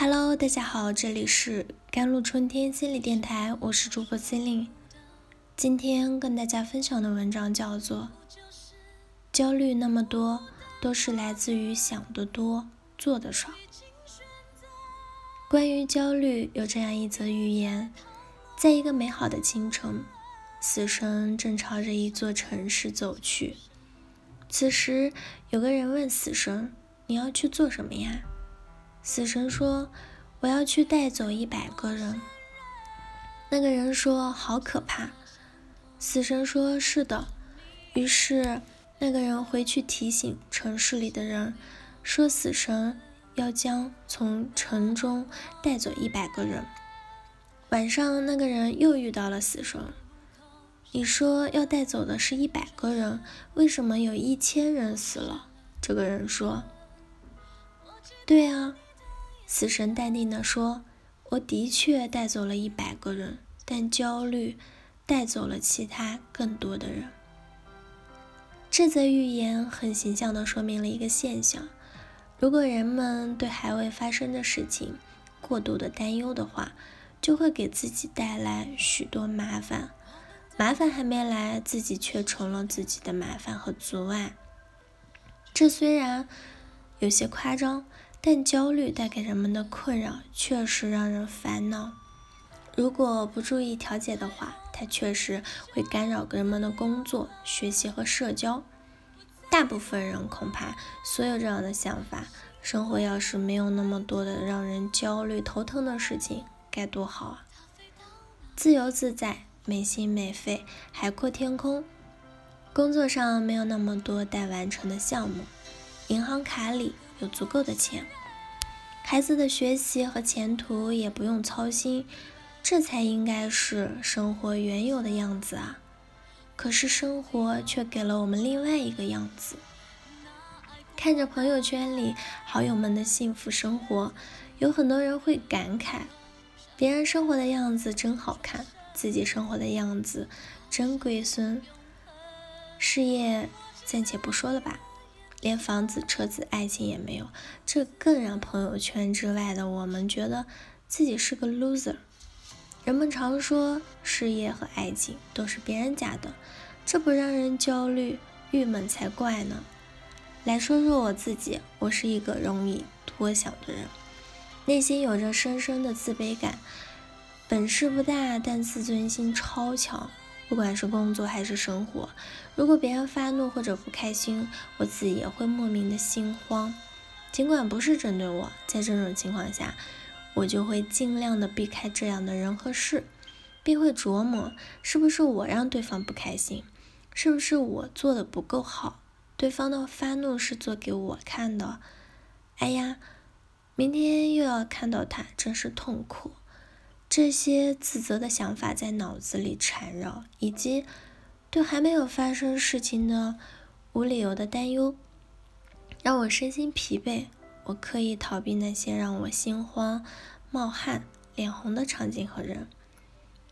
Hello，大家好，这里是甘露春天心理电台，我是主播心灵。今天跟大家分享的文章叫做《焦虑那么多，都是来自于想得多，做的少》。关于焦虑，有这样一则寓言：在一个美好的清晨，死神正朝着一座城市走去。此时，有个人问死神：“你要去做什么呀？”死神说：“我要去带走一百个人。”那个人说：“好可怕。”死神说：“是的。”于是那个人回去提醒城市里的人，说：“死神要将从城中带走一百个人。”晚上，那个人又遇到了死神：“你说要带走的是一百个人，为什么有一千人死了？”这个人说：“对啊。”死神淡定地说：“我的确带走了一百个人，但焦虑带走了其他更多的人。”这则寓言很形象地说明了一个现象：如果人们对还未发生的事情过度的担忧的话，就会给自己带来许多麻烦。麻烦还没来，自己却成了自己的麻烦和阻碍。这虽然有些夸张。但焦虑带给人们的困扰确实让人烦恼。如果不注意调节的话，它确实会干扰人们的工作、学习和社交。大部分人恐怕所有这样的想法：生活要是没有那么多的让人焦虑头疼的事情，该多好啊！自由自在、没心没肺、海阔天空。工作上没有那么多待完成的项目，银行卡里。有足够的钱，孩子的学习和前途也不用操心，这才应该是生活原有的样子啊！可是生活却给了我们另外一个样子。看着朋友圈里好友们的幸福生活，有很多人会感慨：别人生活的样子真好看，自己生活的样子真龟孙。事业暂且不说了吧。连房子、车子、爱情也没有，这更让朋友圈之外的我们觉得自己是个 loser。人们常说事业和爱情都是别人家的，这不让人焦虑、郁闷才怪呢。来说说我自己，我是一个容易多想的人，内心有着深深的自卑感，本事不大，但自尊心超强。不管是工作还是生活，如果别人发怒或者不开心，我自己也会莫名的心慌。尽管不是针对我，在这种情况下，我就会尽量的避开这样的人和事，并会琢磨是不是我让对方不开心，是不是我做的不够好，对方的发怒是做给我看的。哎呀，明天又要看到他，真是痛苦。这些自责的想法在脑子里缠绕，以及对还没有发生事情的无理由的担忧，让我身心疲惫。我刻意逃避那些让我心慌、冒汗、脸红的场景和人。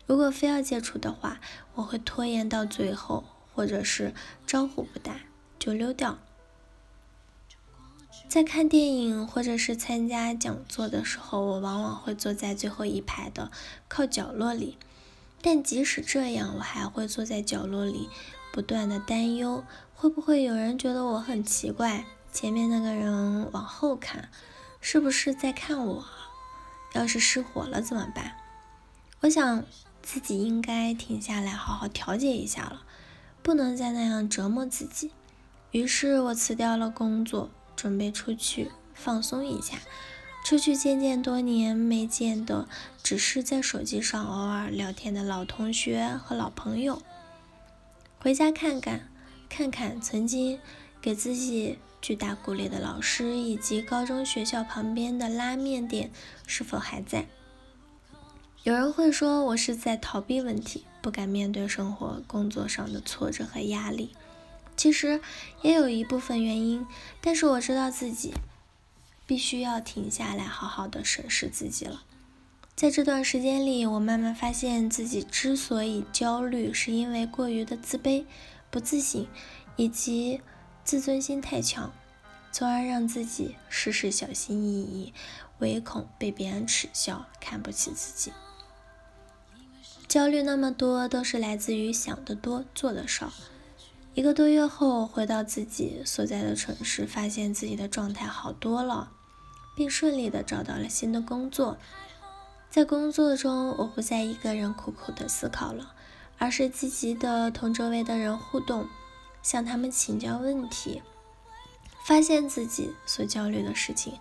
如果非要接触的话，我会拖延到最后，或者是招呼不打就溜掉。在看电影或者是参加讲座的时候，我往往会坐在最后一排的靠角落里。但即使这样，我还会坐在角落里，不断的担忧会不会有人觉得我很奇怪。前面那个人往后看，是不是在看我？要是失火了怎么办？我想自己应该停下来，好好调节一下了，不能再那样折磨自己。于是我辞掉了工作。准备出去放松一下，出去见见多年没见的，只是在手机上偶尔聊天的老同学和老朋友。回家看看，看看曾经给自己巨大鼓励的老师，以及高中学校旁边的拉面店是否还在。有人会说我是在逃避问题，不敢面对生活、工作上的挫折和压力。其实也有一部分原因，但是我知道自己必须要停下来，好好的审视自己了。在这段时间里，我慢慢发现自己之所以焦虑，是因为过于的自卑、不自信，以及自尊心太强。从而让自己事事小心翼翼，唯恐被别人耻笑、看不起自己。焦虑那么多，都是来自于想得多、做得少。一个多月后，回到自己所在的城市，发现自己的状态好多了，并顺利的找到了新的工作。在工作中，我不再一个人苦苦的思考了，而是积极的同周围的人互动，向他们请教问题。发现自己所焦虑的事情，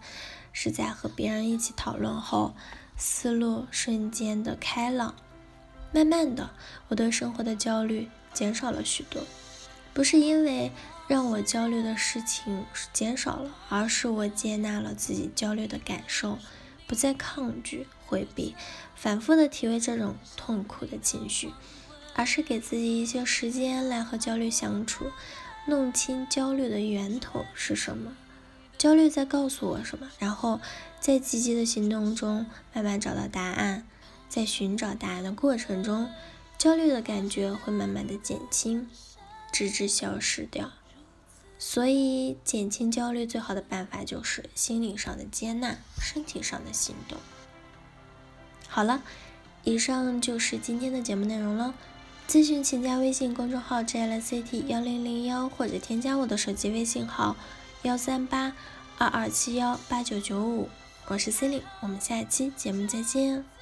是在和别人一起讨论后，思路瞬间的开朗。慢慢的，我对生活的焦虑减少了许多，不是因为让我焦虑的事情减少了，而是我接纳了自己焦虑的感受，不再抗拒、回避、反复的体味这种痛苦的情绪，而是给自己一些时间来和焦虑相处，弄清焦虑的源头是什么，焦虑在告诉我什么，然后在积极的行动中慢慢找到答案。在寻找答案的过程中，焦虑的感觉会慢慢的减轻，直至消失掉。所以，减轻焦虑最好的办法就是心理上的接纳，身体上的行动。好了，以上就是今天的节目内容了。咨询请加微信公众号 jlct 幺零零幺，或者添加我的手机微信号幺三八二二七幺八九九五。我是 c e l i n e 我们下期节目再见。